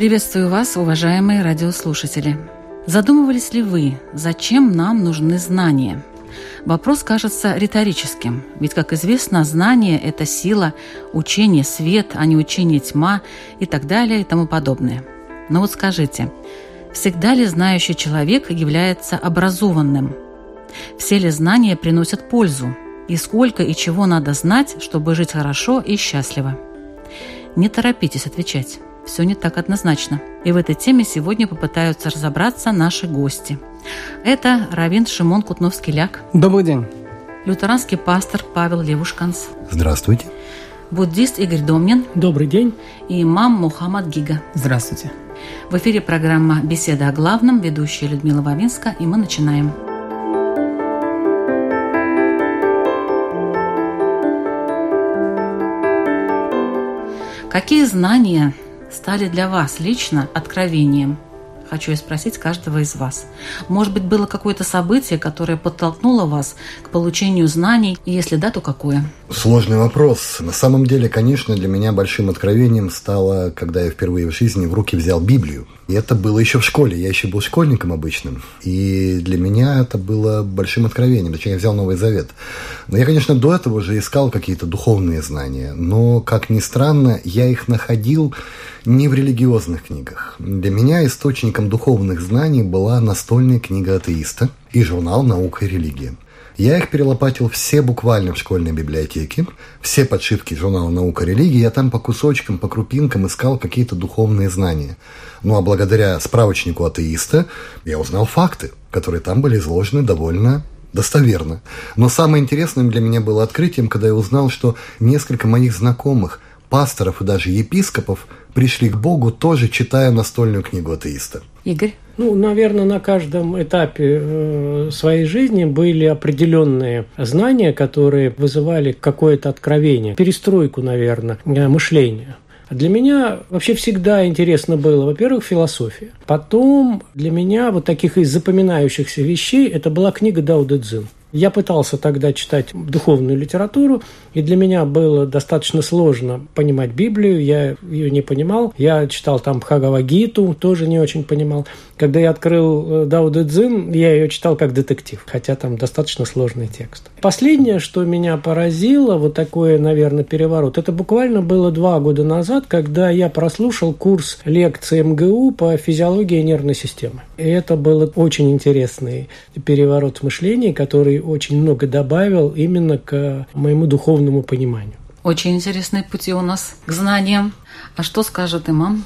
Приветствую вас, уважаемые радиослушатели. Задумывались ли вы, зачем нам нужны знания? Вопрос кажется риторическим, ведь, как известно, знание – это сила, учение – свет, а не учение – тьма и так далее и тому подобное. Но вот скажите, всегда ли знающий человек является образованным? Все ли знания приносят пользу? И сколько и чего надо знать, чтобы жить хорошо и счастливо? Не торопитесь отвечать все не так однозначно. И в этой теме сегодня попытаются разобраться наши гости. Это Равин Шимон Кутновский-Ляк. Добрый день. Лютеранский пастор Павел Левушканс. Здравствуйте. Буддист Игорь Домнин. Добрый день. И имам Мухаммад Гига. Здравствуйте. В эфире программа «Беседа о главном», ведущая Людмила Вавинска, и мы начинаем. Какие знания стали для вас лично откровением? Хочу я спросить каждого из вас. Может быть, было какое-то событие, которое подтолкнуло вас к получению знаний, и если да, то какое? Сложный вопрос. На самом деле, конечно, для меня большим откровением стало, когда я впервые в жизни в руки взял Библию. И это было еще в школе. Я еще был школьником обычным. И для меня это было большим откровением. Зачем я взял Новый Завет. Но я, конечно, до этого уже искал какие-то духовные знания. Но, как ни странно, я их находил не в религиозных книгах. Для меня источником духовных знаний была настольная книга атеиста и журнал «Наука и религия». Я их перелопатил все буквально в школьной библиотеке, все подшивки журнала «Наука и религия», я там по кусочкам, по крупинкам искал какие-то духовные знания. Ну а благодаря справочнику атеиста я узнал факты, которые там были изложены довольно достоверно. Но самое интересное для меня было открытием, когда я узнал, что несколько моих знакомых, пасторов и даже епископов – пришли к Богу, тоже читая настольную книгу атеиста. Игорь? Ну, наверное, на каждом этапе э, своей жизни были определенные знания, которые вызывали какое-то откровение, перестройку, наверное, э, мышления. Для меня вообще всегда интересно было, во-первых, философия. Потом для меня вот таких из запоминающихся вещей это была книга Дао Дэ Цзин. Я пытался тогда читать духовную литературу, и для меня было достаточно сложно понимать Библию, я ее не понимал. Я читал там Бхагавагиту, тоже не очень понимал. Когда я открыл э, Дао Дэ я ее читал как детектив, хотя там достаточно сложный текст. Последнее, что меня поразило, вот такое, наверное, переворот, это буквально было два года назад, когда я прослушал курс лекции МГУ по физиологии нервной системы. И это был очень интересный переворот в мышлении, который очень много добавил именно к моему духовному пониманию. Очень интересные пути у нас к знаниям. А что скажет имам?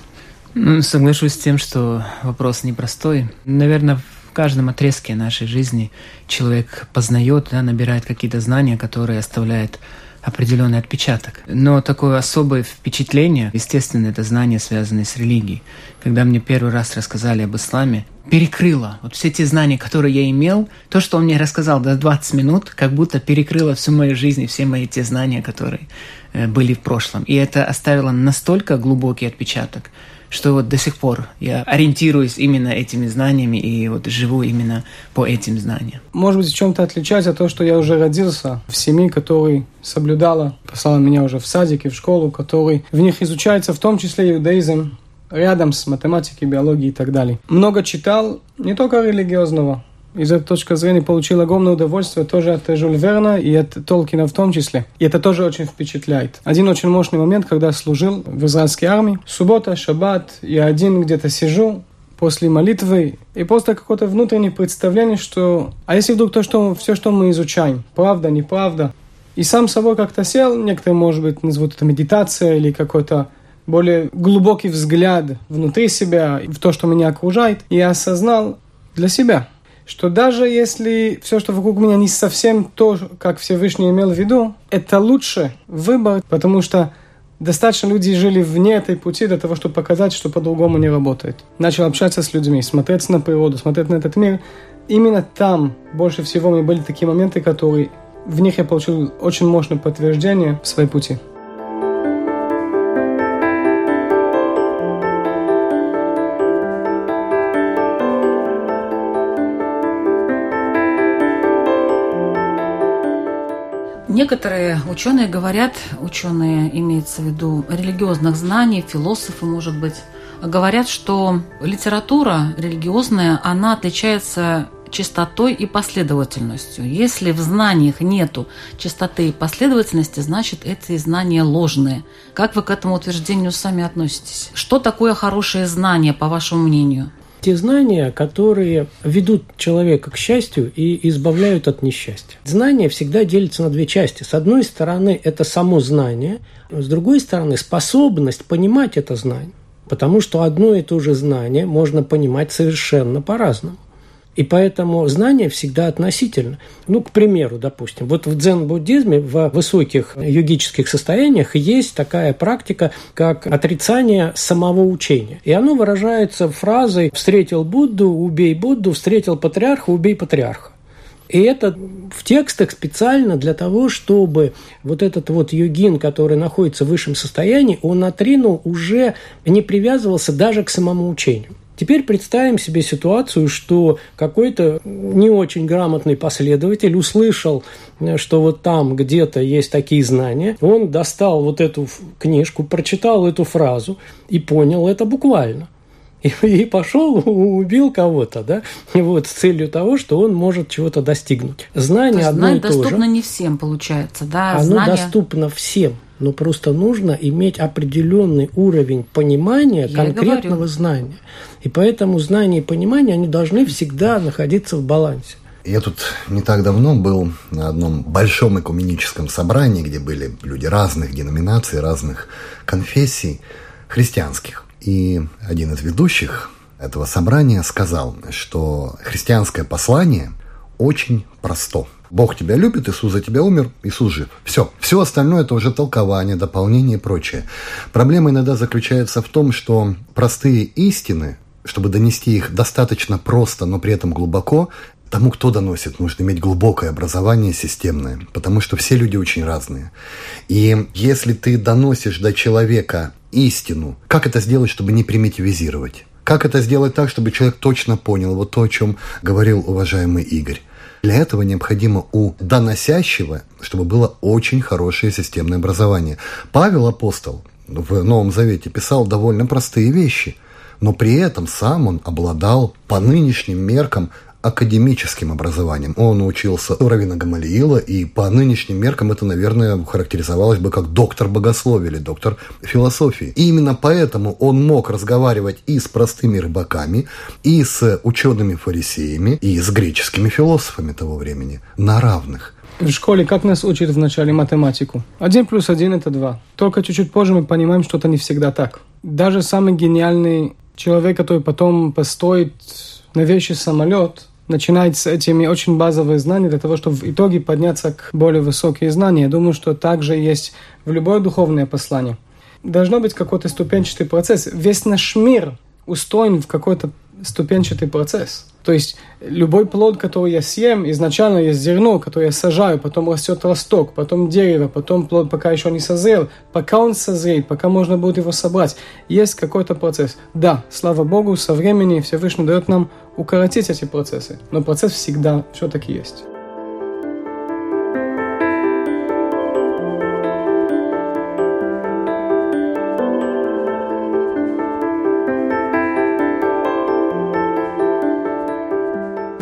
Ну, соглашусь с тем, что вопрос непростой. Наверное, в каждом отрезке нашей жизни человек познает, да, набирает какие-то знания, которые оставляют определенный отпечаток. Но такое особое впечатление, естественно, это знания, связанные с религией. Когда мне первый раз рассказали об исламе, перекрыло. Вот все те знания, которые я имел, то, что он мне рассказал до 20 минут, как будто перекрыло всю мою жизнь и все мои те знания, которые э, были в прошлом. И это оставило настолько глубокий отпечаток, что вот до сих пор я ориентируюсь именно этими знаниями и вот живу именно по этим знаниям. Может быть, в чем-то отличается то, что я уже родился в семье, которая соблюдала, послала меня уже в садик и в школу, который в них изучается в том числе иудаизм, рядом с математикой, биологией и так далее. Много читал, не только религиозного, из этой точки зрения получил огромное удовольствие тоже от Жюль Верна и от Толкина в том числе. И это тоже очень впечатляет. Один очень мощный момент, когда служил в израильской армии. Суббота, шаббат, я один где-то сижу, после молитвы, и просто какое-то внутреннее представление, что а если вдруг то, что все, что мы изучаем, правда, неправда, и сам собой как-то сел, некоторые, может быть, назовут это медитация или какой-то более глубокий взгляд внутри себя, в то, что меня окружает, и осознал для себя – что даже если все, что вокруг меня, не совсем то, как Всевышний имел в виду, это лучше выбор, потому что достаточно людей жили вне этой пути для того, чтобы показать, что по-другому не работает. Начал общаться с людьми, смотреть на природу, смотреть на этот мир. Именно там больше всего у меня были такие моменты, которые в них я получил очень мощное подтверждение в своей пути. Некоторые ученые говорят, ученые имеется в виду религиозных знаний, философы, может быть, говорят, что литература религиозная, она отличается чистотой и последовательностью. Если в знаниях нету чистоты и последовательности, значит, эти знания ложные. Как вы к этому утверждению сами относитесь? Что такое хорошее знание, по вашему мнению? Те знания, которые ведут человека к счастью и избавляют от несчастья. Знание всегда делится на две части. С одной стороны, это само знание, с другой стороны, способность понимать это знание. Потому что одно и то же знание можно понимать совершенно по-разному. И поэтому знание всегда относительно. Ну, к примеру, допустим, вот в дзен-буддизме, в высоких йогических состояниях есть такая практика, как отрицание самого учения. И оно выражается фразой «встретил Будду, убей Будду, встретил патриарха, убей патриарха». И это в текстах специально для того, чтобы вот этот вот йогин, который находится в высшем состоянии, он отринул, уже не привязывался даже к самому учению. Теперь представим себе ситуацию, что какой-то не очень грамотный последователь услышал, что вот там где-то есть такие знания. Он достал вот эту книжку, прочитал эту фразу и понял это буквально. И, пошел, убил кого-то, да, вот с целью того, что он может чего-то достигнуть. Знание то одно знание и то же. доступно не всем, получается, да? Оно знание... доступно всем но просто нужно иметь определенный уровень понимания Я конкретного знания. И поэтому знание и понимание, они должны всегда находиться в балансе. Я тут не так давно был на одном большом экуменическом собрании, где были люди разных деноминаций, разных конфессий, христианских. И один из ведущих этого собрания сказал, что христианское послание очень просто. Бог тебя любит, Иисус за тебя умер, Иисус жив. Все. Все остальное это уже толкование, дополнение и прочее. Проблема иногда заключается в том, что простые истины, чтобы донести их достаточно просто, но при этом глубоко, тому, кто доносит, нужно иметь глубокое образование системное, потому что все люди очень разные. И если ты доносишь до человека истину, как это сделать, чтобы не примитивизировать? Как это сделать так, чтобы человек точно понял вот то, о чем говорил уважаемый Игорь? Для этого необходимо у доносящего, чтобы было очень хорошее системное образование. Павел апостол в Новом Завете писал довольно простые вещи, но при этом сам он обладал по нынешним меркам академическим образованием. Он учился у Равина Гамалиила, и по нынешним меркам это, наверное, характеризовалось бы как доктор богословия или доктор философии. И именно поэтому он мог разговаривать и с простыми рыбаками, и с учеными-фарисеями, и с греческими философами того времени на равных. В школе как нас учат в начале математику? Один плюс один – это два. Только чуть-чуть позже мы понимаем, что это не всегда так. Даже самый гениальный человек, который потом построит новейший самолет, начинать с этими очень базовые знания для того, чтобы в итоге подняться к более высокие знания. Я думаю, что также есть в любое духовное послание. Должно быть какой-то ступенчатый процесс. Весь наш мир устроен в какой-то ступенчатый процесс. То есть любой плод, который я съем, изначально есть зерно, которое я сажаю, потом растет росток, потом дерево, потом плод пока еще не созрел. Пока он созреет, пока можно будет его собрать, есть какой-то процесс. Да, слава Богу, со временем Всевышний дает нам укоротить эти процессы, но процесс всегда все-таки есть.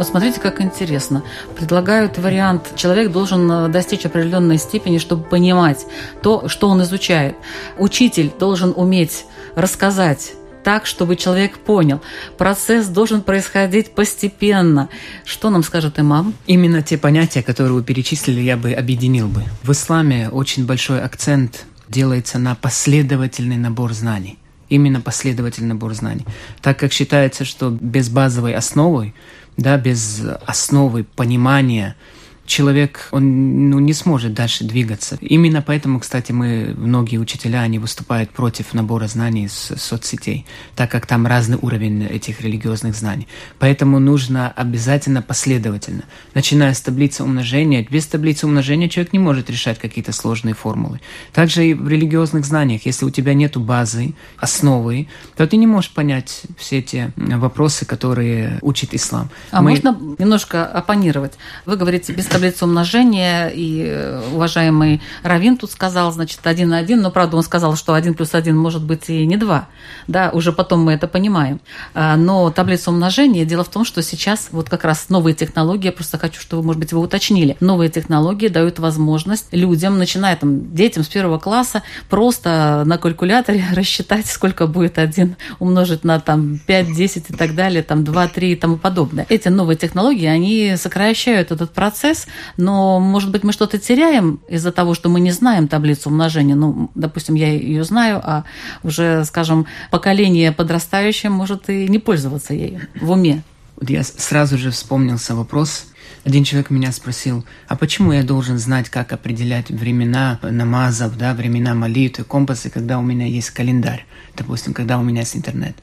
Посмотрите, как интересно. Предлагают вариант, человек должен э, достичь определенной степени, чтобы понимать то, что он изучает. Учитель должен уметь рассказать так, чтобы человек понял. Процесс должен происходить постепенно. Что нам скажет имам? Именно те понятия, которые вы перечислили, я бы объединил бы. В исламе очень большой акцент делается на последовательный набор знаний именно последовательный набор знаний. Так как считается, что без базовой основы да, без основы понимания человек, он ну, не сможет дальше двигаться. Именно поэтому, кстати, мы, многие учителя, они выступают против набора знаний с соцсетей, так как там разный уровень этих религиозных знаний. Поэтому нужно обязательно последовательно, начиная с таблицы умножения. Без таблицы умножения человек не может решать какие-то сложные формулы. Также и в религиозных знаниях, если у тебя нет базы, основы, то ты не можешь понять все эти вопросы, которые учит ислам. А мы... можно немножко оппонировать? Вы говорите, без таблицу умножения, и э, уважаемый Равин тут сказал, значит, один на один, но, правда, он сказал, что один плюс один может быть и не два, да, уже потом мы это понимаем. А, но таблица умножения, дело в том, что сейчас вот как раз новые технологии, я просто хочу, чтобы, может быть, вы уточнили, новые технологии дают возможность людям, начиная там, детям с первого класса, просто на калькуляторе рассчитать, сколько будет один умножить на там 5, 10 и так далее, там 2, 3 и тому подобное. Эти новые технологии, они сокращают этот процесс, но, может быть, мы что-то теряем из-за того, что мы не знаем таблицу умножения. Ну, допустим, я ее знаю, а уже, скажем, поколение подрастающее может и не пользоваться ею в уме. Я сразу же вспомнился вопрос. Один человек меня спросил, а почему я должен знать, как определять времена намазов, да, времена молитвы, компасы, когда у меня есть календарь, допустим, когда у меня есть интернет?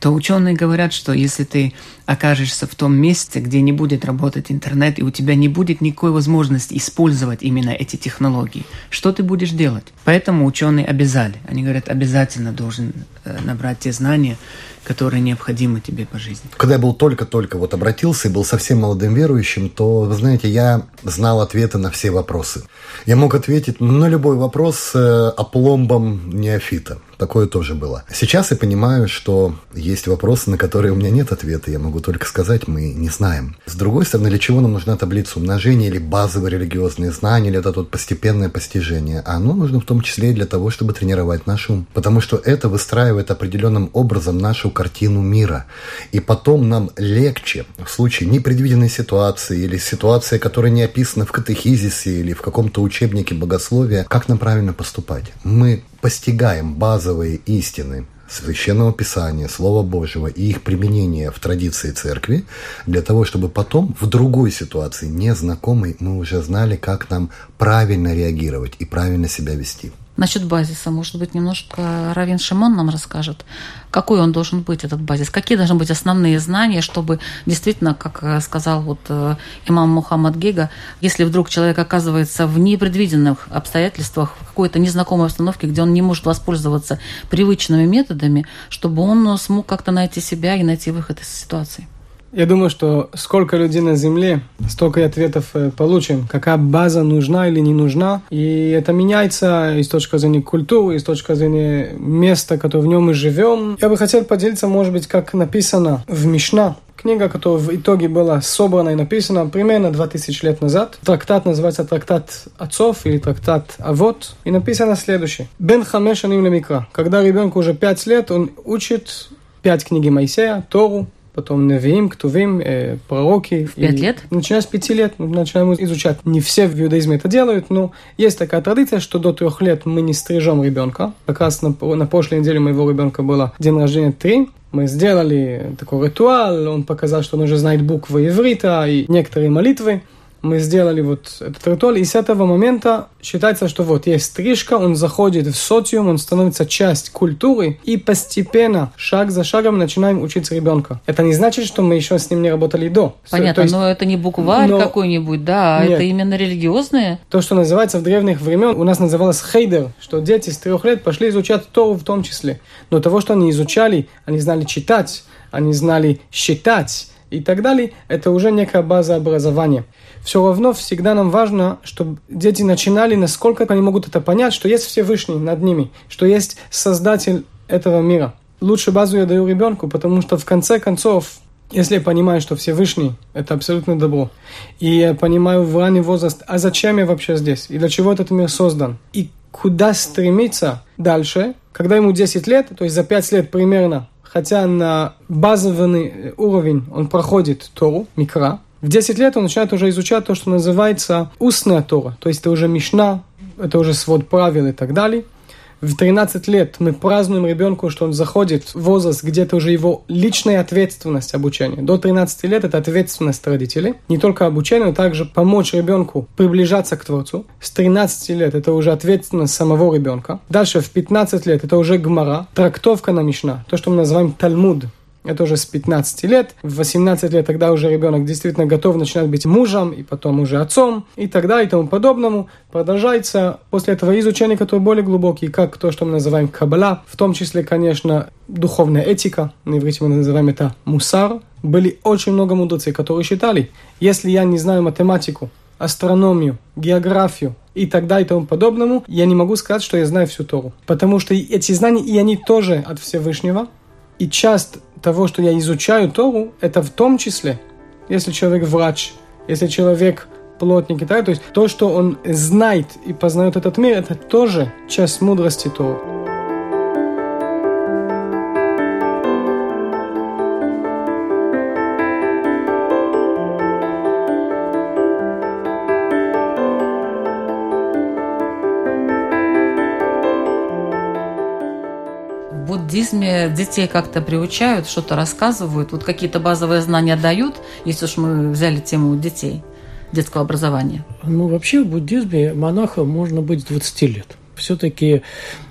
то ученые говорят, что если ты окажешься в том месте, где не будет работать интернет, и у тебя не будет никакой возможности использовать именно эти технологии, что ты будешь делать? Поэтому ученые обязали. Они говорят, обязательно должен э, набрать те знания, которые необходимы тебе по жизни. Когда я был только-только вот обратился и был совсем молодым верующим, то, вы знаете, я знал ответы на все вопросы. Я мог ответить на любой вопрос э, опломбом неофита. Такое тоже было. Сейчас я понимаю, что есть вопросы, на которые у меня нет ответа. Я могу только сказать, мы не знаем. С другой стороны, для чего нам нужна таблица умножения или базовые религиозные знания, или это тут постепенное постижение? Оно нужно в том числе и для того, чтобы тренировать наш ум. Потому что это выстраивает определенным образом нашу картину мира. И потом нам легче в случае непредвиденной ситуации или ситуации, которая не описана в катехизисе или в каком-то учебнике богословия, как нам правильно поступать. Мы постигаем базовые истины Священного Писания, Слова Божьего и их применения в традиции церкви, для того, чтобы потом в другой ситуации, незнакомой, мы уже знали, как нам правильно реагировать и правильно себя вести. Насчет базиса, может быть, немножко Равин Шимон нам расскажет, какой он должен быть, этот базис, какие должны быть основные знания, чтобы действительно, как э, сказал вот э, имам Мухаммад Гега, если вдруг человек оказывается в непредвиденных обстоятельствах, в какой-то незнакомой обстановке, где он не может воспользоваться привычными методами, чтобы он смог как-то найти себя и найти выход из ситуации. Я думаю, что сколько людей на Земле, столько и ответов э, получим, какая база нужна или не нужна. И это меняется и с точки зрения культуры, и с точки зрения места, которое в нем мы живем. Я бы хотел поделиться, может быть, как написано в Мишна, книга, которая в итоге была собрана и написана примерно 2000 лет назад. Трактат называется «Трактат отцов» или «Трактат авод». И написано следующее. «Бен хамеш аним микро». Когда ребенку уже 5 лет, он учит пять книги Моисея, Тору, потом Невиим, Ктувим, э, пророки. В пять лет? Начиная с пяти лет мы начинаем изучать. Не все в иудаизме это делают, но есть такая традиция, что до трех лет мы не стрижем ребенка. Как раз на, на прошлой неделе моего ребенка было день рождения три. Мы сделали такой ритуал, он показал, что он уже знает буквы иврита и некоторые молитвы мы сделали вот этот ритуал, и с этого момента считается, что вот есть стрижка, он заходит в социум, он становится часть культуры, и постепенно, шаг за шагом, начинаем учиться ребенка. Это не значит, что мы еще с ним не работали до. Понятно, есть, но это не букварь но... какой-нибудь, да, а Нет. это именно религиозные. То, что называется в древних времен, у нас называлось хейдер, что дети с трех лет пошли изучать Тору в том числе. Но того, что они изучали, они знали читать, они знали считать, и так далее, это уже некая база образования все равно всегда нам важно, чтобы дети начинали, насколько они могут это понять, что есть Всевышний над ними, что есть Создатель этого мира. Лучше базу я даю ребенку, потому что в конце концов, если я понимаю, что Всевышний – это абсолютно добро, и я понимаю в ранний возраст, а зачем я вообще здесь, и для чего этот мир создан, и куда стремиться дальше, когда ему 10 лет, то есть за 5 лет примерно, хотя на базовый уровень он проходит Тору, Микра, в 10 лет он начинает уже изучать то, что называется устная Тора. То есть это уже Мишна, это уже свод правил и так далее. В 13 лет мы празднуем ребенку, что он заходит в возраст, где-то уже его личная ответственность обучения. До 13 лет это ответственность родителей. Не только обучение, но также помочь ребенку приближаться к Творцу. С 13 лет это уже ответственность самого ребенка. Дальше в 15 лет это уже гмара, трактовка на Мишна, то, что мы называем Талмуд. Это уже с 15 лет. В 18 лет тогда уже ребенок действительно готов начинать быть мужем, и потом уже отцом, и так далее, и тому подобному. Продолжается после этого изучение, которое более глубокие, как то, что мы называем кабала, в том числе, конечно, духовная этика, на иврите мы называем это мусар. Были очень много мудрецов, которые считали, если я не знаю математику, астрономию, географию и так далее и тому подобному, я не могу сказать, что я знаю всю Тору. Потому что эти знания, и они тоже от Всевышнего. И часть того, что я изучаю Тору, это в том числе, если человек врач, если человек плотник и так далее, то есть то, что он знает и познает этот мир, это тоже часть мудрости Торы. Буддизме детей как-то приучают, что-то рассказывают, вот какие-то базовые знания дают, если уж мы взяли тему детей, детского образования? Ну, вообще в буддизме монахом можно быть с 20 лет. Все-таки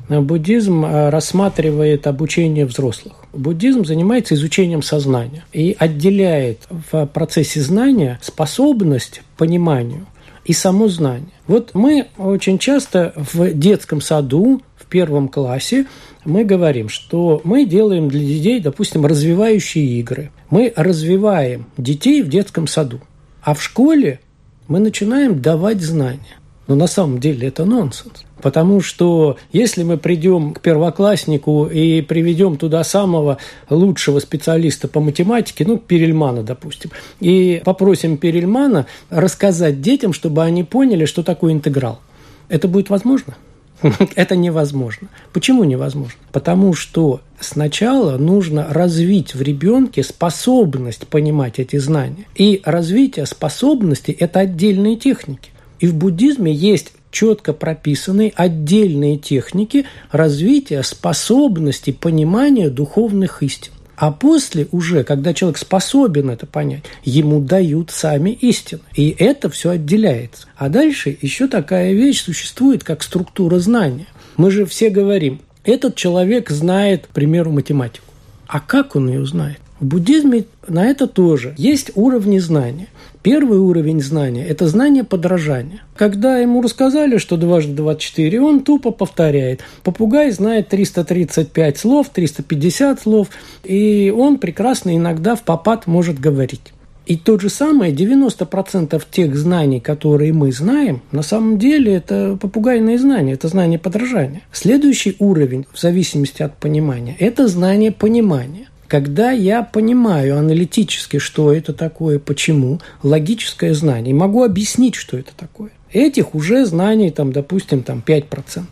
буддизм э, рассматривает обучение взрослых. Буддизм занимается изучением сознания и отделяет в процессе знания способность к пониманию и само знание. Вот мы очень часто в детском саду, в первом классе, мы говорим, что мы делаем для детей, допустим, развивающие игры. Мы развиваем детей в детском саду. А в школе мы начинаем давать знания. Но на самом деле это нонсенс. Потому что если мы придем к первокласснику и приведем туда самого лучшего специалиста по математике, ну, Перельмана, допустим, и попросим Перельмана рассказать детям, чтобы они поняли, что такое интеграл, это будет возможно? Это невозможно. Почему невозможно? Потому что сначала нужно развить в ребенке способность понимать эти знания. И развитие способностей – это отдельные техники. И в буддизме есть четко прописаны отдельные техники развития способности понимания духовных истин. А после уже, когда человек способен это понять, ему дают сами истины. И это все отделяется. А дальше еще такая вещь существует, как структура знания. Мы же все говорим, этот человек знает, к примеру, математику. А как он ее знает? В буддизме на это тоже есть уровни знания. Первый уровень знания – это знание подражания. Когда ему рассказали, что дважды 24, он тупо повторяет. Попугай знает 335 слов, 350 слов, и он прекрасно иногда в попад может говорить. И то же самое, 90% тех знаний, которые мы знаем, на самом деле это попугайные знания, это знание подражания. Следующий уровень, в зависимости от понимания, это знание понимания. Когда я понимаю аналитически, что это такое, почему, логическое знание, могу объяснить, что это такое. Этих уже знаний, там, допустим, там 5%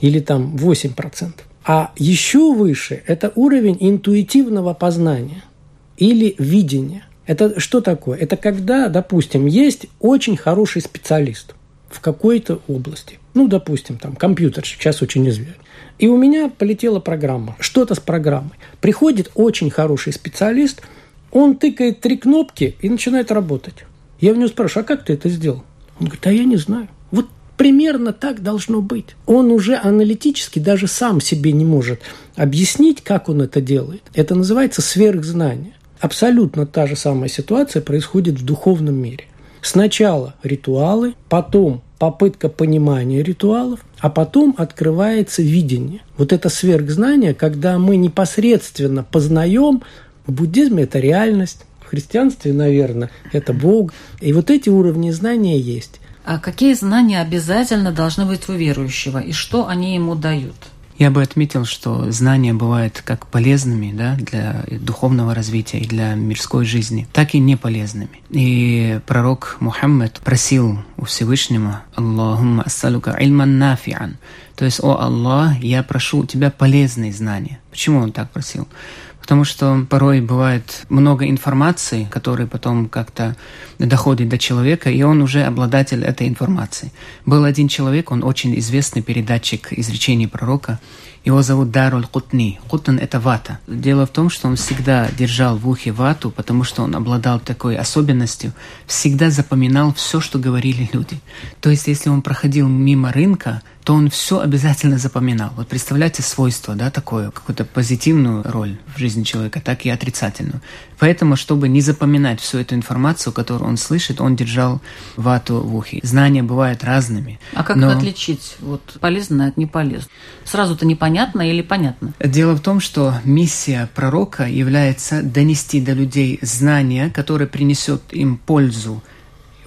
или там 8%. А еще выше – это уровень интуитивного познания или видения. Это что такое? Это когда, допустим, есть очень хороший специалист в какой-то области. Ну, допустим, там компьютер сейчас очень известен. И у меня полетела программа. Что-то с программой. Приходит очень хороший специалист, он тыкает три кнопки и начинает работать. Я у него спрашиваю, а как ты это сделал? Он говорит, а я не знаю. Вот примерно так должно быть. Он уже аналитически даже сам себе не может объяснить, как он это делает. Это называется сверхзнание. Абсолютно та же самая ситуация происходит в духовном мире. Сначала ритуалы, потом попытка понимания ритуалов, а потом открывается видение. Вот это сверхзнание, когда мы непосредственно познаем, в буддизме это реальность, в христианстве, наверное, это Бог. И вот эти уровни знания есть. А какие знания обязательно должны быть у верующего, и что они ему дают? Я бы отметил, что знания бывают как полезными да, для духовного развития и для мирской жизни, так и неполезными. И пророк Мухаммад просил у Всевышнего «Аллахумма ассалука ильман нафиан», то есть «О Аллах, я прошу у тебя полезные знания». Почему он так просил? Потому что порой бывает много информации, которая потом как-то доходит до человека, и он уже обладатель этой информации. Был один человек, он очень известный передатчик изречений пророка, его зовут Даруль Кутни. Кутн – это вата. Дело в том, что он всегда держал в ухе вату, потому что он обладал такой особенностью, всегда запоминал все, что говорили люди. То есть, если он проходил мимо рынка, то он все обязательно запоминал. Вот представляете свойство, да, такое, какую-то позитивную роль в жизни человека, так и отрицательную. Поэтому, чтобы не запоминать всю эту информацию, которую он слышит, он держал вату в ухе. Знания бывают разными. А как но... отличить вот полезное от неполезного? Сразу-то непонятно или понятно? Дело в том, что миссия пророка является донести до людей знания, которые принесет им пользу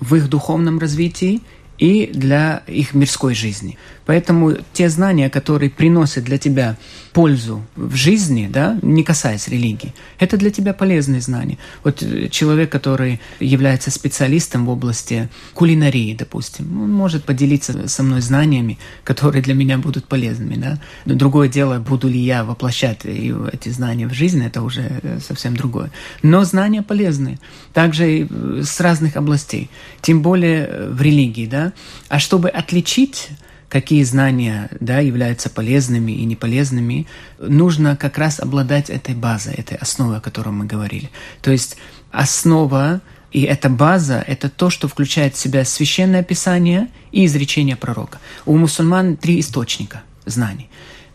в их духовном развитии и для их мирской жизни. Поэтому те знания, которые приносят для тебя пользу в жизни, да, не касаясь религии, это для тебя полезные знания. Вот э, человек, который является специалистом в области кулинарии, допустим, он может поделиться со мной знаниями, которые для меня будут полезными. Да? Но другое дело, буду ли я воплощать эти знания в жизнь, это уже э, совсем другое. Но знания полезные. Также э, с разных областей. Тем более в религии. Да? А чтобы отличить какие знания да, являются полезными и неполезными, нужно как раз обладать этой базой, этой основой, о которой мы говорили. То есть основа и эта база – это то, что включает в себя священное писание и изречение пророка. У мусульман три источника знаний.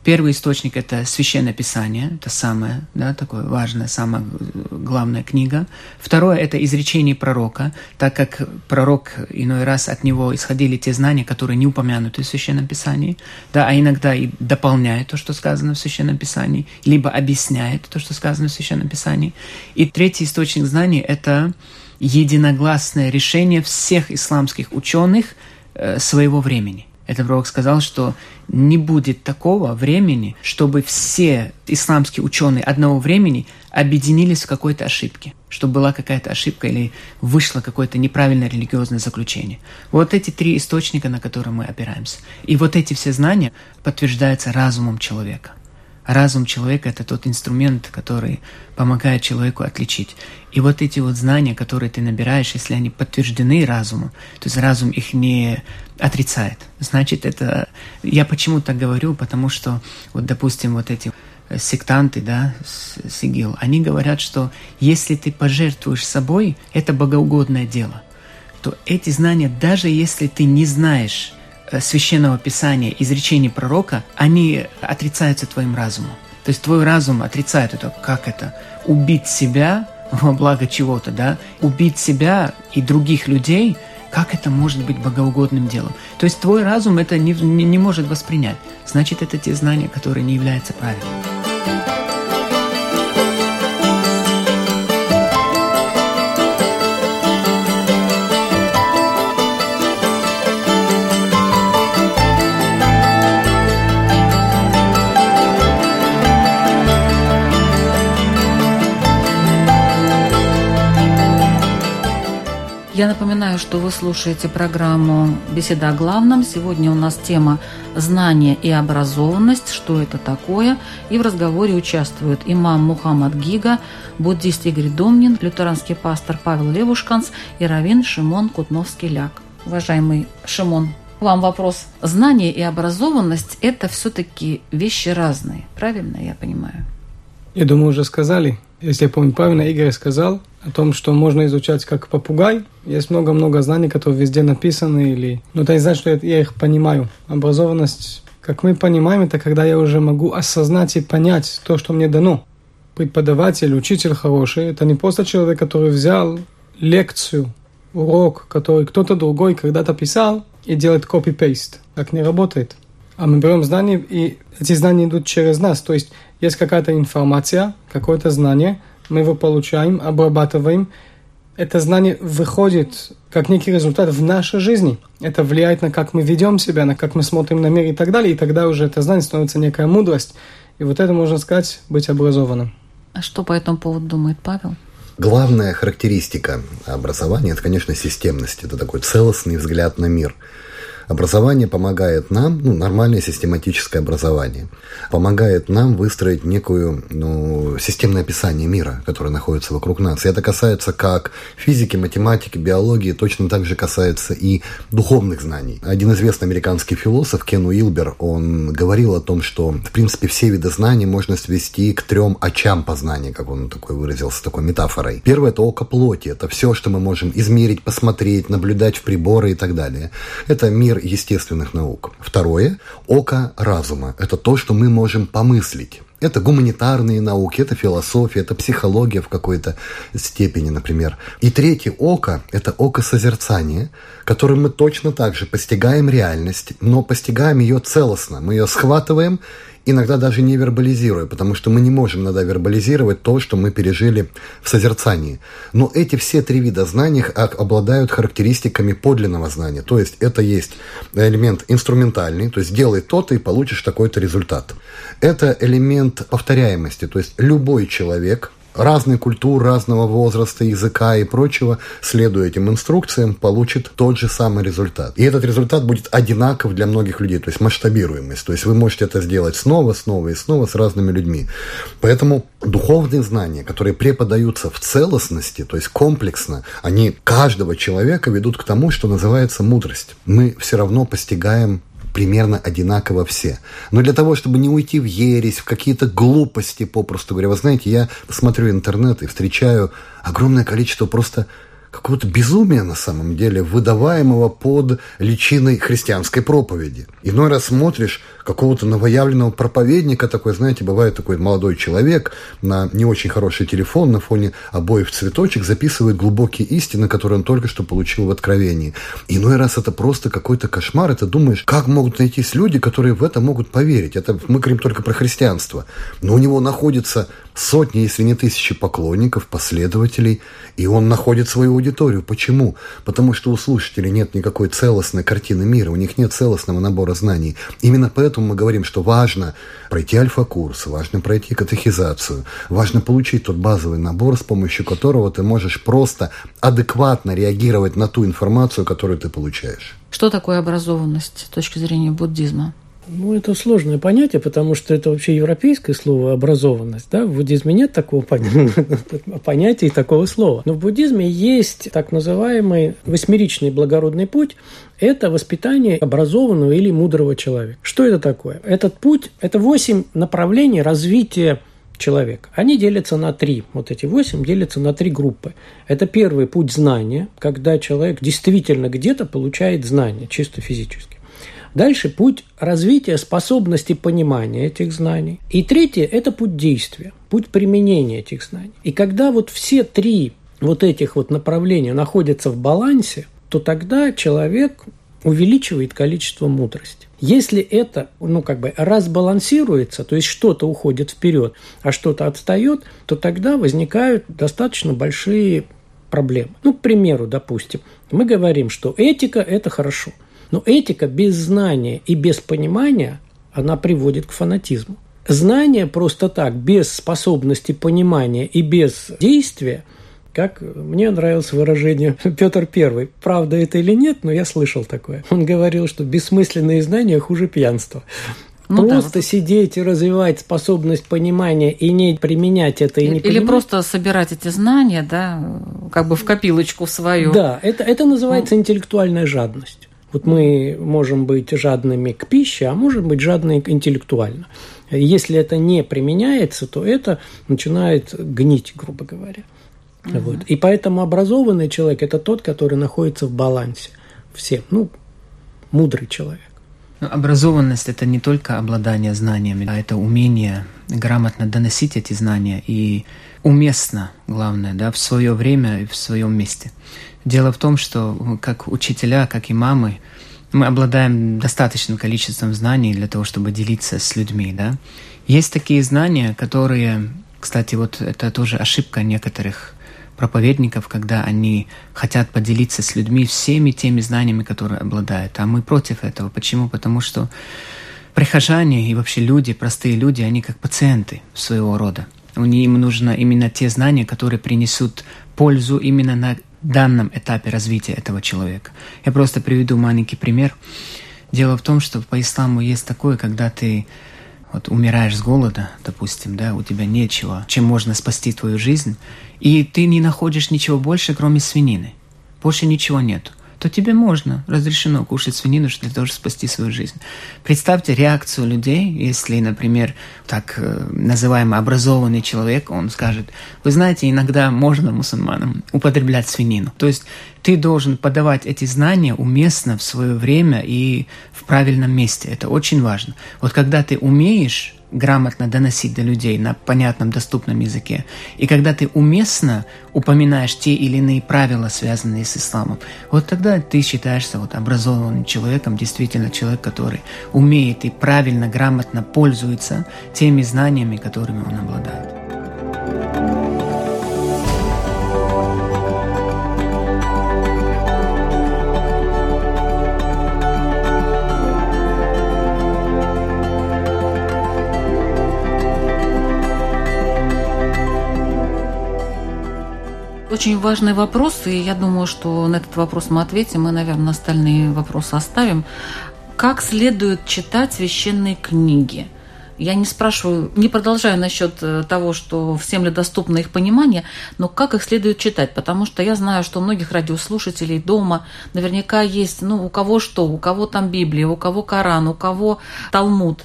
Первый источник – это Священное Писание, это самая да, такое важная, самая главная книга. Второе – это изречение пророка, так как пророк иной раз от него исходили те знания, которые не упомянуты в Священном Писании, да, а иногда и дополняет то, что сказано в Священном Писании, либо объясняет то, что сказано в Священном Писании. И третий источник знаний – это единогласное решение всех исламских ученых э, своего времени – это пророк сказал, что не будет такого времени, чтобы все исламские ученые одного времени объединились в какой-то ошибке, чтобы была какая-то ошибка или вышло какое-то неправильное религиозное заключение. Вот эти три источника, на которые мы опираемся. И вот эти все знания подтверждаются разумом человека – Разум человека – это тот инструмент, который помогает человеку отличить. И вот эти вот знания, которые ты набираешь, если они подтверждены разумом, то есть разум их не отрицает. Значит, это... Я почему так говорю? Потому что, вот, допустим, вот эти сектанты, да, сигил, они говорят, что если ты пожертвуешь собой, это богоугодное дело, то эти знания, даже если ты не знаешь священного писания, изречений пророка, они отрицаются твоим разумом. То есть твой разум отрицает это. Как это? Убить себя во благо чего-то, да? Убить себя и других людей, как это может быть богоугодным делом? То есть твой разум это не, не, не может воспринять. Значит, это те знания, которые не являются правильными. Я напоминаю, что вы слушаете программу «Беседа о главном». Сегодня у нас тема «Знание и образованность. Что это такое?» И в разговоре участвуют имам Мухаммад Гига, буддист Игорь Домнин, лютеранский пастор Павел Левушканс и раввин Шимон Кутновский-Ляк. Уважаемый Шимон, вам вопрос. Знание и образованность – это все-таки вещи разные, правильно я понимаю? Я думаю, уже сказали. Если я помню правильно, Игорь сказал о том, что можно изучать как попугай. Есть много-много знаний, которые везде написаны. Или... Но это не значит, что я их понимаю. Образованность, как мы понимаем, это когда я уже могу осознать и понять то, что мне дано. Преподаватель, учитель хороший, это не просто человек, который взял лекцию, урок, который кто-то другой когда-то писал и делает копи-пейст. Так не работает. А мы берем знания, и эти знания идут через нас. То есть есть какая-то информация, какое-то знание, мы его получаем, обрабатываем. Это знание выходит как некий результат в нашей жизни. Это влияет на как мы ведем себя, на как мы смотрим на мир и так далее. И тогда уже это знание становится некая мудрость. И вот это, можно сказать, быть образованным. А что по этому поводу думает Павел? Главная характеристика образования – это, конечно, системность. Это такой целостный взгляд на мир – Образование помогает нам, ну, нормальное систематическое образование, помогает нам выстроить некую, ну, системное описание мира, которое находится вокруг нас. И это касается как физики, математики, биологии, точно так же касается и духовных знаний. Один известный американский философ Кен Уилбер, он говорил о том, что, в принципе, все виды знаний можно свести к трем очам познания, как он такой выразился, такой метафорой. Первое – это око плоти, это все, что мы можем измерить, посмотреть, наблюдать в приборы и так далее. Это мир естественных наук. Второе – око разума. Это то, что мы можем помыслить. Это гуманитарные науки, это философия, это психология в какой-то степени, например. И третье око – это око созерцания, которым мы точно так же постигаем реальность, но постигаем ее целостно. Мы ее схватываем иногда даже не вербализируя, потому что мы не можем иногда вербализировать то, что мы пережили в созерцании. Но эти все три вида знаний обладают характеристиками подлинного знания. То есть это есть элемент инструментальный, то есть делай то-то и получишь такой-то результат. Это элемент повторяемости, то есть любой человек – разной культуры, разного возраста, языка и прочего, следуя этим инструкциям, получит тот же самый результат. И этот результат будет одинаков для многих людей, то есть масштабируемость. То есть вы можете это сделать снова, снова и снова с разными людьми. Поэтому духовные знания, которые преподаются в целостности, то есть комплексно, они каждого человека ведут к тому, что называется мудрость. Мы все равно постигаем примерно одинаково все. Но для того, чтобы не уйти в ересь, в какие-то глупости, попросту говоря, вы знаете, я смотрю интернет и встречаю огромное количество просто какого-то безумия на самом деле, выдаваемого под личиной христианской проповеди. Иной раз смотришь какого-то новоявленного проповедника, такой, знаете, бывает такой молодой человек на не очень хороший телефон на фоне обоев цветочек записывает глубокие истины, которые он только что получил в откровении. Иной раз это просто какой-то кошмар, и ты думаешь, как могут найтись люди, которые в это могут поверить. Это мы говорим только про христианство. Но у него находится сотни, если не тысячи поклонников, последователей, и он находит свою аудиторию. Почему? Потому что у слушателей нет никакой целостной картины мира, у них нет целостного набора знаний. Именно поэтому мы говорим, что важно пройти альфа-курс, важно пройти катехизацию, важно получить тот базовый набор, с помощью которого ты можешь просто адекватно реагировать на ту информацию, которую ты получаешь. Что такое образованность с точки зрения буддизма? Ну, это сложное понятие, потому что это вообще европейское слово «образованность». Да? В буддизме нет такого понятия и такого слова. Но в буддизме есть так называемый восьмеричный благородный путь. Это воспитание образованного или мудрого человека. Что это такое? Этот путь – это восемь направлений развития человека. Они делятся на три. Вот эти восемь делятся на три группы. Это первый путь знания, когда человек действительно где-то получает знания, чисто физически. Дальше путь развития способности понимания этих знаний. И третье – это путь действия, путь применения этих знаний. И когда вот все три вот этих вот направления находятся в балансе, то тогда человек увеличивает количество мудрости. Если это, ну, как бы разбалансируется, то есть что-то уходит вперед, а что-то отстает, то тогда возникают достаточно большие проблемы. Ну, к примеру, допустим, мы говорим, что этика – это хорошо – но этика без знания и без понимания, она приводит к фанатизму. Знание просто так, без способности понимания и без действия, как мне нравилось выражение Петр I. Правда это или нет, но я слышал такое. Он говорил, что бессмысленные знания хуже пьянства. Ну, просто да. сидеть и развивать способность понимания и не применять это и не Или понимать. просто собирать эти знания, да, как бы в копилочку свою. Да, это, это называется ну. интеллектуальная жадность. Вот мы можем быть жадными к пище, а можем быть жадными интеллектуально. Если это не применяется, то это начинает гнить, грубо говоря. Угу. Вот. И поэтому образованный человек – это тот, который находится в балансе. Все, ну, мудрый человек. Образованность – это не только обладание знаниями, а это умение грамотно доносить эти знания и уместно, главное, да, в свое время и в своем месте. Дело в том, что как учителя, как и мамы, мы обладаем достаточным количеством знаний для того, чтобы делиться с людьми, да. Есть такие знания, которые, кстати, вот это тоже ошибка некоторых проповедников, когда они хотят поделиться с людьми всеми теми знаниями, которые обладают. А мы против этого. Почему? Потому что прихожане и вообще люди, простые люди, они как пациенты своего рода. Им нужно именно те знания, которые принесут пользу именно на данном этапе развития этого человека. Я просто приведу маленький пример. Дело в том, что по исламу есть такое, когда ты вот умираешь с голода, допустим, да, у тебя нечего, чем можно спасти твою жизнь, и ты не находишь ничего больше, кроме свинины. Больше ничего нету то тебе можно, разрешено кушать свинину, для того, чтобы спасти свою жизнь. Представьте реакцию людей, если, например, так э, называемый образованный человек, он скажет, вы знаете, иногда можно мусульманам употреблять свинину. То есть ты должен подавать эти знания уместно в свое время и в правильном месте. Это очень важно. Вот когда ты умеешь грамотно доносить до людей на понятном, доступном языке. И когда ты уместно упоминаешь те или иные правила, связанные с исламом, вот тогда ты считаешься вот образованным человеком, действительно человек, который умеет и правильно, грамотно пользуется теми знаниями, которыми он обладает. Очень важный вопрос, и я думаю, что на этот вопрос мы ответим, мы, наверное, остальные вопросы оставим. Как следует читать священные книги? Я не спрашиваю, не продолжаю насчет э, того, что всем ли доступно их понимание, но как их следует читать, потому что я знаю, что у многих радиослушателей дома наверняка есть, ну, у кого что, у кого там Библия, у кого Коран, у кого Талмуд,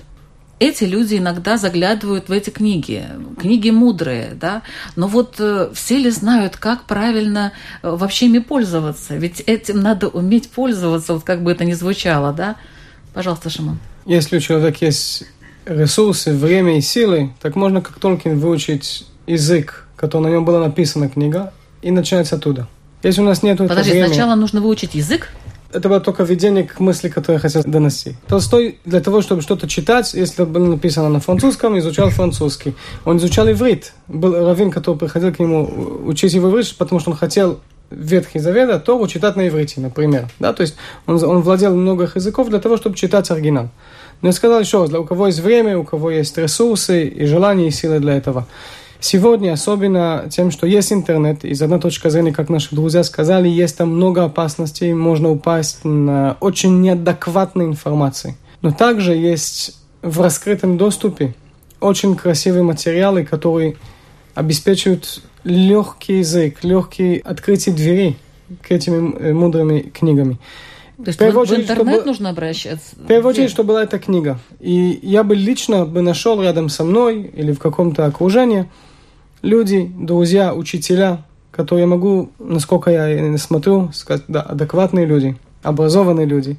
эти люди иногда заглядывают в эти книги, книги мудрые, да, но вот э, все ли знают, как правильно э, вообще ими пользоваться? Ведь этим надо уметь пользоваться, вот как бы это ни звучало, да? Пожалуйста, Шимон. Если у человека есть ресурсы, время и силы, так можно как Толкин выучить язык, который на нем была написана книга, и начинать оттуда. Если у нас нет Подожди, времени... сначала нужно выучить язык? Это было только введение к мысли, которую я хотел донести. Толстой для того, чтобы что-то читать, если было написано на французском, изучал французский. Он изучал иврит. Был раввин, который приходил к нему учить его иврит, потому что он хотел Ветхий Завет, а Тору читать на иврите, например. Да? То есть он, он владел много языков для того, чтобы читать оригинал. Но я сказал еще раз, для у кого есть время, у кого есть ресурсы и желание и силы для этого. Сегодня, особенно тем, что есть интернет, из одной точки зрения, как наши друзья сказали, есть там много опасностей, можно упасть на очень неадекватной информации. Но также есть в раскрытом доступе очень красивые материалы, которые обеспечивают легкий язык, легкие открытие дверей к этим э, мудрыми книгами. То есть в, в очередь, интернет чтобы, нужно обращаться? В первую очередь, что была эта книга. И я бы лично бы нашел рядом со мной или в каком-то окружении люди, друзья, учителя, которые я могу, насколько я смотрю, сказать, да, адекватные люди, образованные люди,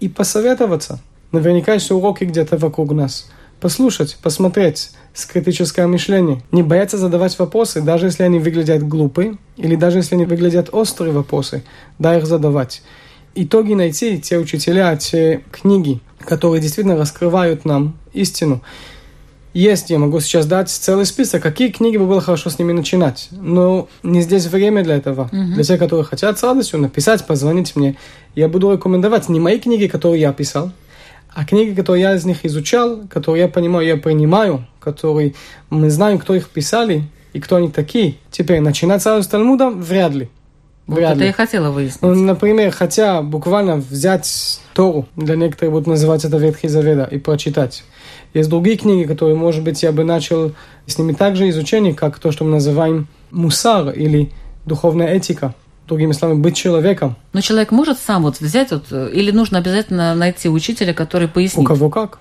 и посоветоваться. Наверняка есть уроки где-то вокруг нас. Послушать, посмотреть, с критическое мышление. Не бояться задавать вопросы, даже если они выглядят глупые, или даже если они выглядят острые вопросы, да их задавать. Итоги найти, те учителя, те книги, которые действительно раскрывают нам истину. Есть, я могу сейчас дать целый список, какие книги бы было хорошо с ними начинать. Но не здесь время для этого. Uh-huh. Для тех, которые хотят с радостью написать, позвонить мне. Я буду рекомендовать не мои книги, которые я писал, а книги, которые я из них изучал, которые я понимаю, я принимаю, которые мы знаем, кто их писали и кто они такие. Теперь начинать сразу с Талмуда вряд ли. Вот Вряд это ли. я хотела выяснить. Ну, например, хотя буквально взять Тору, для некоторых будут называть это Ветхий Завета, и прочитать. Есть другие книги, которые, может быть, я бы начал с ними также изучение, как то, что мы называем мусар или духовная этика. Другими словами, быть человеком. Но человек может сам вот взять, вот, или нужно обязательно найти учителя, который пояснит? У кого как.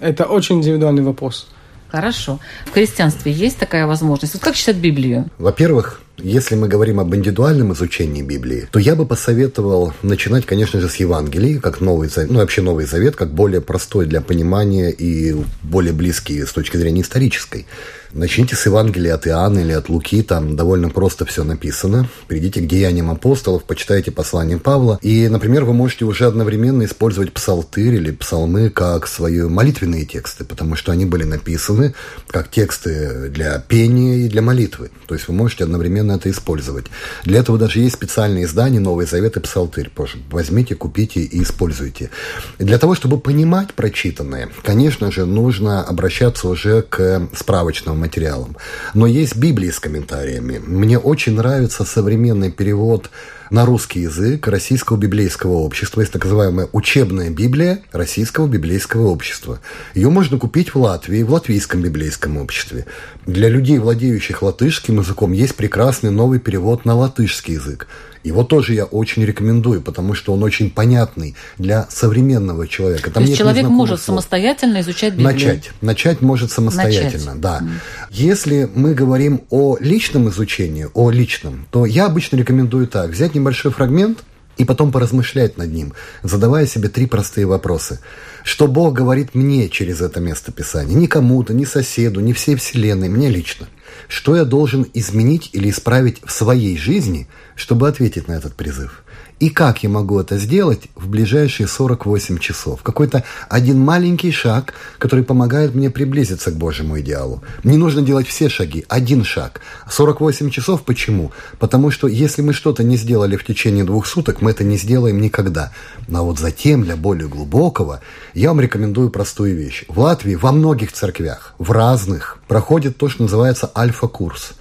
Это очень индивидуальный вопрос. Хорошо. В христианстве есть такая возможность? Вот как читать Библию? Во-первых, если мы говорим об индивидуальном изучении Библии, то я бы посоветовал начинать, конечно же, с Евангелия, как новый, ну вообще Новый Завет, как более простой для понимания и более близкий с точки зрения исторической. Начните с Евангелия от Иоанна или от Луки, там довольно просто все написано. Придите к деяниям апостолов, почитайте послание Павла. И, например, вы можете уже одновременно использовать псалтырь или псалмы как свои молитвенные тексты, потому что они были написаны как тексты для пения и для молитвы. То есть вы можете одновременно постоянно это использовать. Для этого даже есть специальные издания «Новый Завет» и «Псалтырь». Возьмите, купите и используйте. И для того, чтобы понимать прочитанное, конечно же, нужно обращаться уже к справочным материалам. Но есть Библии с комментариями. Мне очень нравится современный перевод на русский язык Российского библейского общества. Есть так называемая учебная Библия Российского библейского общества. Ее можно купить в Латвии, в Латвийском библейском обществе. Для людей, владеющих латышским языком, есть прекрасный новый перевод на латышский язык. Его тоже я очень рекомендую, потому что он очень понятный для современного человека. Там То есть человек может слов. самостоятельно изучать Библию? Начать. Начать может самостоятельно, Начать. да. Mm. Если мы говорим о личном изучении, о личном, то я обычно рекомендую так. Взять небольшой фрагмент и потом поразмышлять над ним, задавая себе три простые вопроса. Что Бог говорит мне через это место Писания? Не кому-то, не соседу, не всей Вселенной, мне лично. Что я должен изменить или исправить в своей жизни, чтобы ответить на этот призыв? И как я могу это сделать в ближайшие 48 часов? Какой-то один маленький шаг, который помогает мне приблизиться к Божьему идеалу. Не нужно делать все шаги, один шаг. 48 часов почему? Потому что если мы что-то не сделали в течение двух суток, мы это не сделаем никогда. Но вот затем, для более глубокого, я вам рекомендую простую вещь. В Латвии во многих церквях, в разных, проходит то, что называется альфа-курс.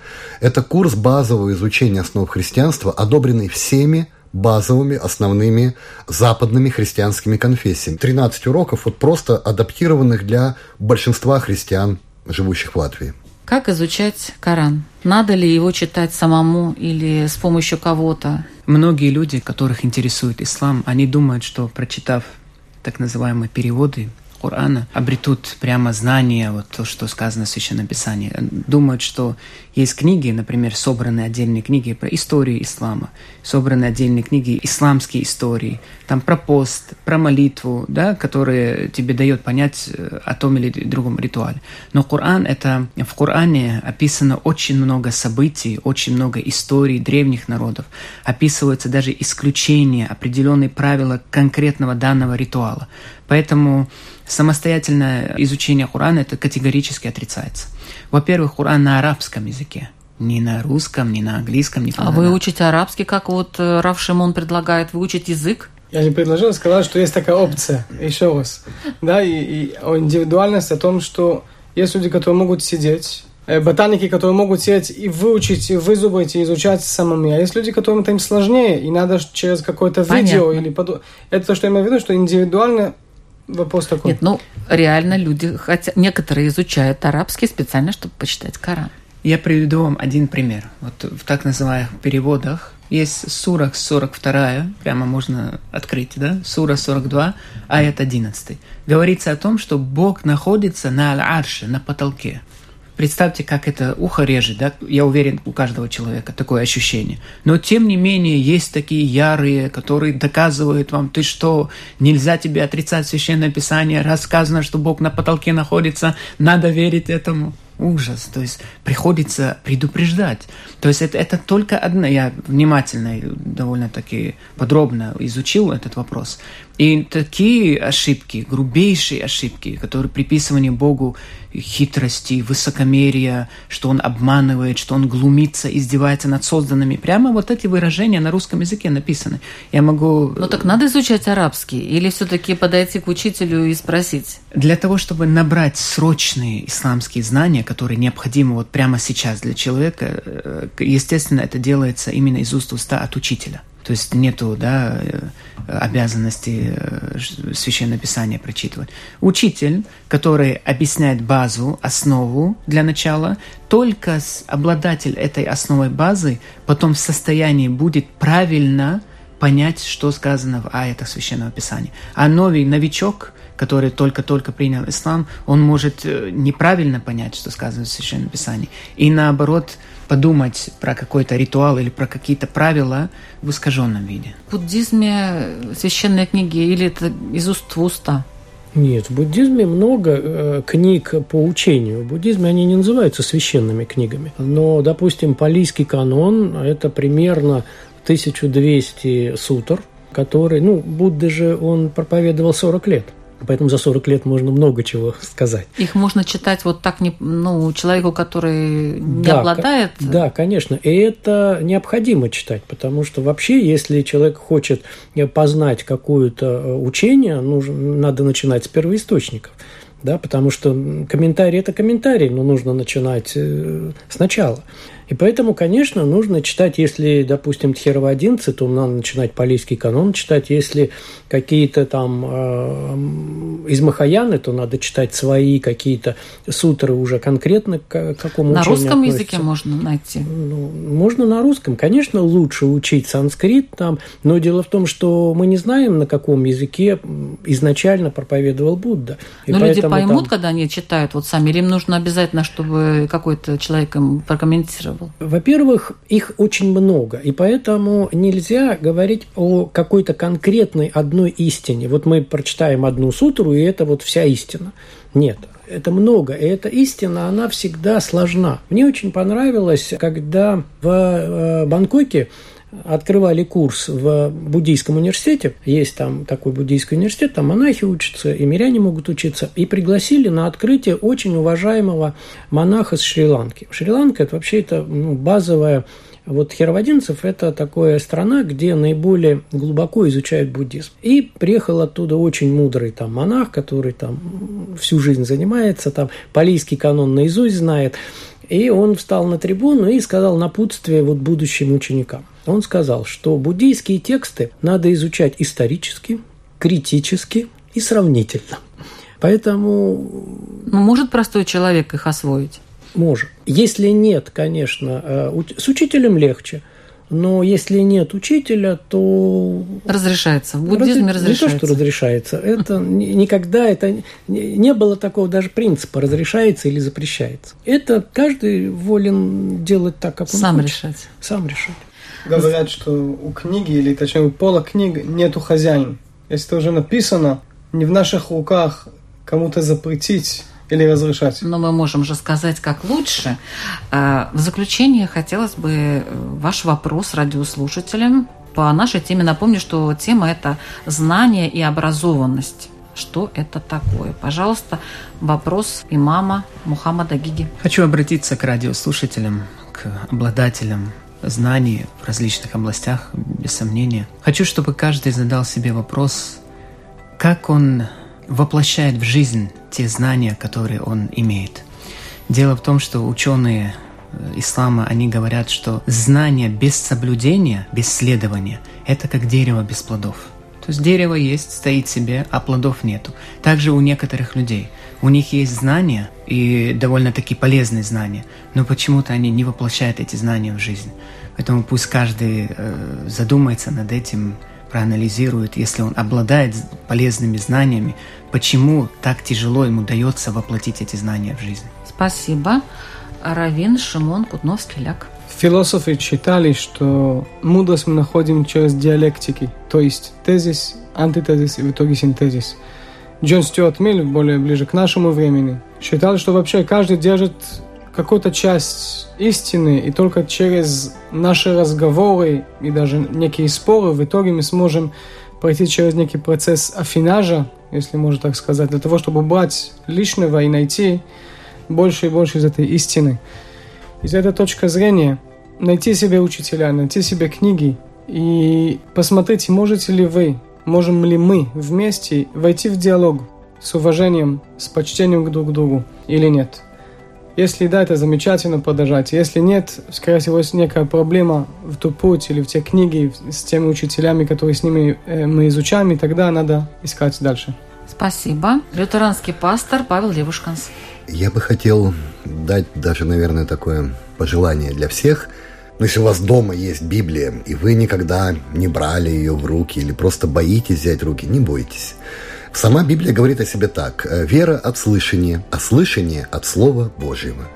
Это курс базового изучения основ христианства, одобренный всеми базовыми, основными западными христианскими конфессиями. 13 уроков, вот просто адаптированных для большинства христиан, живущих в Латвии. Как изучать Коран? Надо ли его читать самому или с помощью кого-то? Многие люди, которых интересует ислам, они думают, что прочитав так называемые переводы Корана обретут прямо знания, вот то, что сказано в Священном Писании. Думают, что есть книги, например, собранные отдельные книги про историю ислама, собранные отдельные книги исламские истории, там про пост, про молитву, да, которые тебе дают понять э, о том или другом ритуале. Но Коран это в Коране описано очень много событий, очень много историй древних народов. Описываются даже исключения, определенные правила конкретного данного ритуала. Поэтому самостоятельное изучение Корана это категорически отрицается. Во-первых, Коран на арабском языке. Ни на русском, ни на английском, ни А вы учите арабский, как вот э, Рав Шимон предлагает, вы учите язык? Я не предложил, сказал, что есть такая опция, еще раз. Да, и, и индивидуальность о том, что есть люди, которые могут сидеть, э, ботаники, которые могут сидеть и выучить, и вызубать, и изучать самими. А есть люди, которым это им сложнее, и надо через какое-то видео или под... Это то, что я имею в виду, что индивидуально Вопрос такой. Нет, ну реально люди, хотя некоторые изучают арабский специально, чтобы почитать Коран. Я приведу вам один пример. Вот в так называемых переводах есть сура 42, прямо можно открыть, да? Сура 42, аят 11. Говорится о том, что Бог находится на аль-арше, на потолке. Представьте, как это ухо режет, да? Я уверен, у каждого человека такое ощущение. Но, тем не менее, есть такие ярые, которые доказывают вам, ты что, нельзя тебе отрицать Священное Писание, рассказано, что Бог на потолке находится, надо верить этому ужас. То есть приходится предупреждать. То есть это, это только одна. Я внимательно и довольно-таки подробно изучил этот вопрос. И такие ошибки, грубейшие ошибки, которые приписываны Богу хитрости, высокомерия, что он обманывает, что он глумится, издевается над созданными. Прямо вот эти выражения на русском языке написаны. Я могу... Ну так надо изучать арабский или все-таки подойти к учителю и спросить? Для того, чтобы набрать срочные исламские знания, которые необходимы вот прямо сейчас для человека, э, естественно, это делается именно из уст уста от учителя. То есть нету да, э, обязанности э, священное писание прочитывать. Учитель, который объясняет базу, основу для начала, только обладатель этой основой базы потом в состоянии будет правильно понять, что сказано в аятах Священного Писания. А новый новичок, который только-только принял ислам, он может э, неправильно понять, что сказано в Священном Писании. И наоборот, подумать про какой-то ритуал или про какие-то правила в искаженном виде. В буддизме священные книги или это из уст в уста? Нет, в буддизме много э, книг по учению. В буддизме они не называются священными книгами. Но, допустим, палийский канон – это примерно 1200 сутр, который, ну, Будда же, он проповедовал 40 лет. Поэтому за 40 лет можно много чего сказать. Их можно читать вот так, не, ну, человеку, который не да, обладает... Да, конечно. И это необходимо читать, потому что вообще, если человек хочет познать какое-то э, учение, нужно, надо начинать с первоисточников да, потому что комментарий – это комментарий, но нужно начинать э, сначала. И поэтому, конечно, нужно читать, если, допустим, Тхероводинцы, то надо начинать палийский канон читать. Если какие-то там э, из Махаяны, то надо читать свои какие-то сутры уже конкретно к какому На русском относятся. языке можно найти? Ну, можно на русском. Конечно, лучше учить санскрит там, но дело в том, что мы не знаем, на каком языке изначально проповедовал Будда. И но люди поймут, там... когда они читают вот сами, или им нужно обязательно, чтобы какой-то человек им прокомментировал? Рассказывал? Во-первых, их очень много, и поэтому нельзя говорить о какой-то конкретной одной истине. Вот мы прочитаем одну сутру, и это вот вся истина. Нет, это много, и эта истина, она всегда сложна. Мне очень понравилось, когда в э, Бангкоке открывали курс в буддийском университете. Есть там такой буддийский университет, там монахи учатся, и миряне могут учиться. И пригласили на открытие очень уважаемого монаха с Шри-Ланки. Шри-Ланка – это вообще это ну, базовая вот хероводинцев – это такая страна, где наиболее глубоко изучают буддизм. И приехал оттуда очень мудрый там монах, который там всю жизнь занимается, там палийский канон наизусть знает. И он встал на трибуну и сказал напутствие вот будущим ученикам. Он сказал, что буддийские тексты надо изучать исторически, критически и сравнительно. Поэтому... Ну, может простой человек их освоить? Может. Если нет, конечно, э, с учителем легче – но если нет учителя, то... Разрешается. В буддизме Раз... разрешается. Не то, что разрешается. Это никогда, это не было такого даже принципа, разрешается или запрещается. Это каждый волен делать так, как он Сам хочет. решать. Сам решать. Говорят, что у книги, или точнее у пола книг нету хозяина. Если это уже написано, не в наших руках кому-то запретить или разрешать. Но мы можем же сказать, как лучше. А, в заключение хотелось бы э, ваш вопрос радиослушателям по нашей теме. Напомню, что тема – это знание и образованность. Что это такое? Пожалуйста, вопрос имама Мухаммада Гиги. Хочу обратиться к радиослушателям, к обладателям знаний в различных областях, без сомнения. Хочу, чтобы каждый задал себе вопрос, как он воплощает в жизнь те знания, которые он имеет. Дело в том, что ученые э, ислама, они говорят, что знание без соблюдения, без следования, это как дерево без плодов. То есть дерево есть, стоит себе, а плодов нету. Также у некоторых людей. У них есть знания, и довольно-таки полезные знания, но почему-то они не воплощают эти знания в жизнь. Поэтому пусть каждый э, задумается над этим, проанализирует, если он обладает полезными знаниями, почему так тяжело ему дается воплотить эти знания в жизнь. Спасибо. Равин Шимон Кутновский-Ляк. Философы считали, что мудрость мы находим через диалектики, то есть тезис, антитезис и в итоге синтезис. Джон Стюарт Милл, более ближе к нашему времени, считал, что вообще каждый держит какую-то часть истины, и только через наши разговоры и даже некие споры в итоге мы сможем пройти через некий процесс афинажа, если можно так сказать, для того, чтобы убрать лишнего и найти больше и больше из этой истины. Из этой точки зрения найти себе учителя, найти себе книги и посмотрите, можете ли вы, можем ли мы вместе войти в диалог с уважением, с почтением друг к другу или нет. Если да, это замечательно продолжать. Если нет, скорее всего, есть некая проблема в ту путь или в те книги с теми учителями, которые с ними э, мы изучаем, и тогда надо искать дальше. Спасибо. Лютеранский пастор Павел Левушканс. Я бы хотел дать даже, наверное, такое пожелание для всех. Но если у вас дома есть Библия, и вы никогда не брали ее в руки или просто боитесь взять руки, не бойтесь. Сама Библия говорит о себе так. «Э, Вера от слышания, а слышание от Слова Божьего.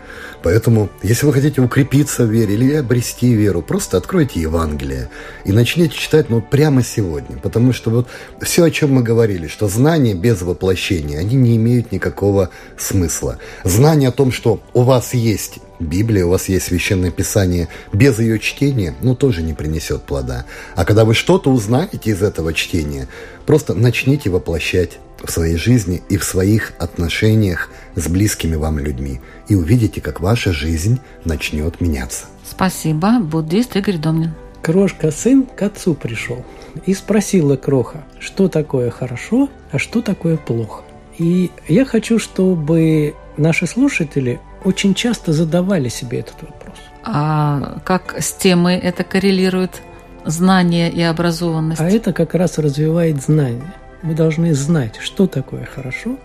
Поэтому, если вы хотите укрепиться в вере или обрести веру, просто откройте Евангелие и начните читать ну, прямо сегодня. Потому что вот все, о чем мы говорили, что знания без воплощения, они не имеют никакого смысла. Знание о том, что у вас есть Библия, у вас есть священное писание, без ее чтения, ну, тоже не принесет плода. А когда вы что-то узнаете из этого чтения, просто начните воплощать в своей жизни и в своих отношениях с близкими вам людьми. И увидите, как ваша жизнь начнет меняться. Спасибо, буддист Игорь Домнин. Крошка-сын к отцу пришел и спросила Кроха, что такое хорошо, а что такое плохо. И я хочу, чтобы наши слушатели очень часто задавали себе этот вопрос. А как с темой это коррелирует? Знание и образованность? А это как раз развивает знание. Мы должны знать, что такое хорошо,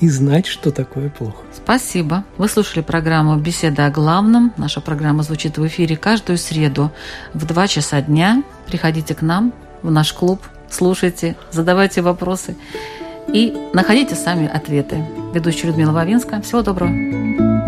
и знать, что такое плохо. Спасибо. Вы слушали программу «Беседа о главном». Наша программа звучит в эфире каждую среду в 2 часа дня. Приходите к нам в наш клуб, слушайте, задавайте вопросы и находите сами ответы. Ведущая Людмила Вавинска. Всего доброго.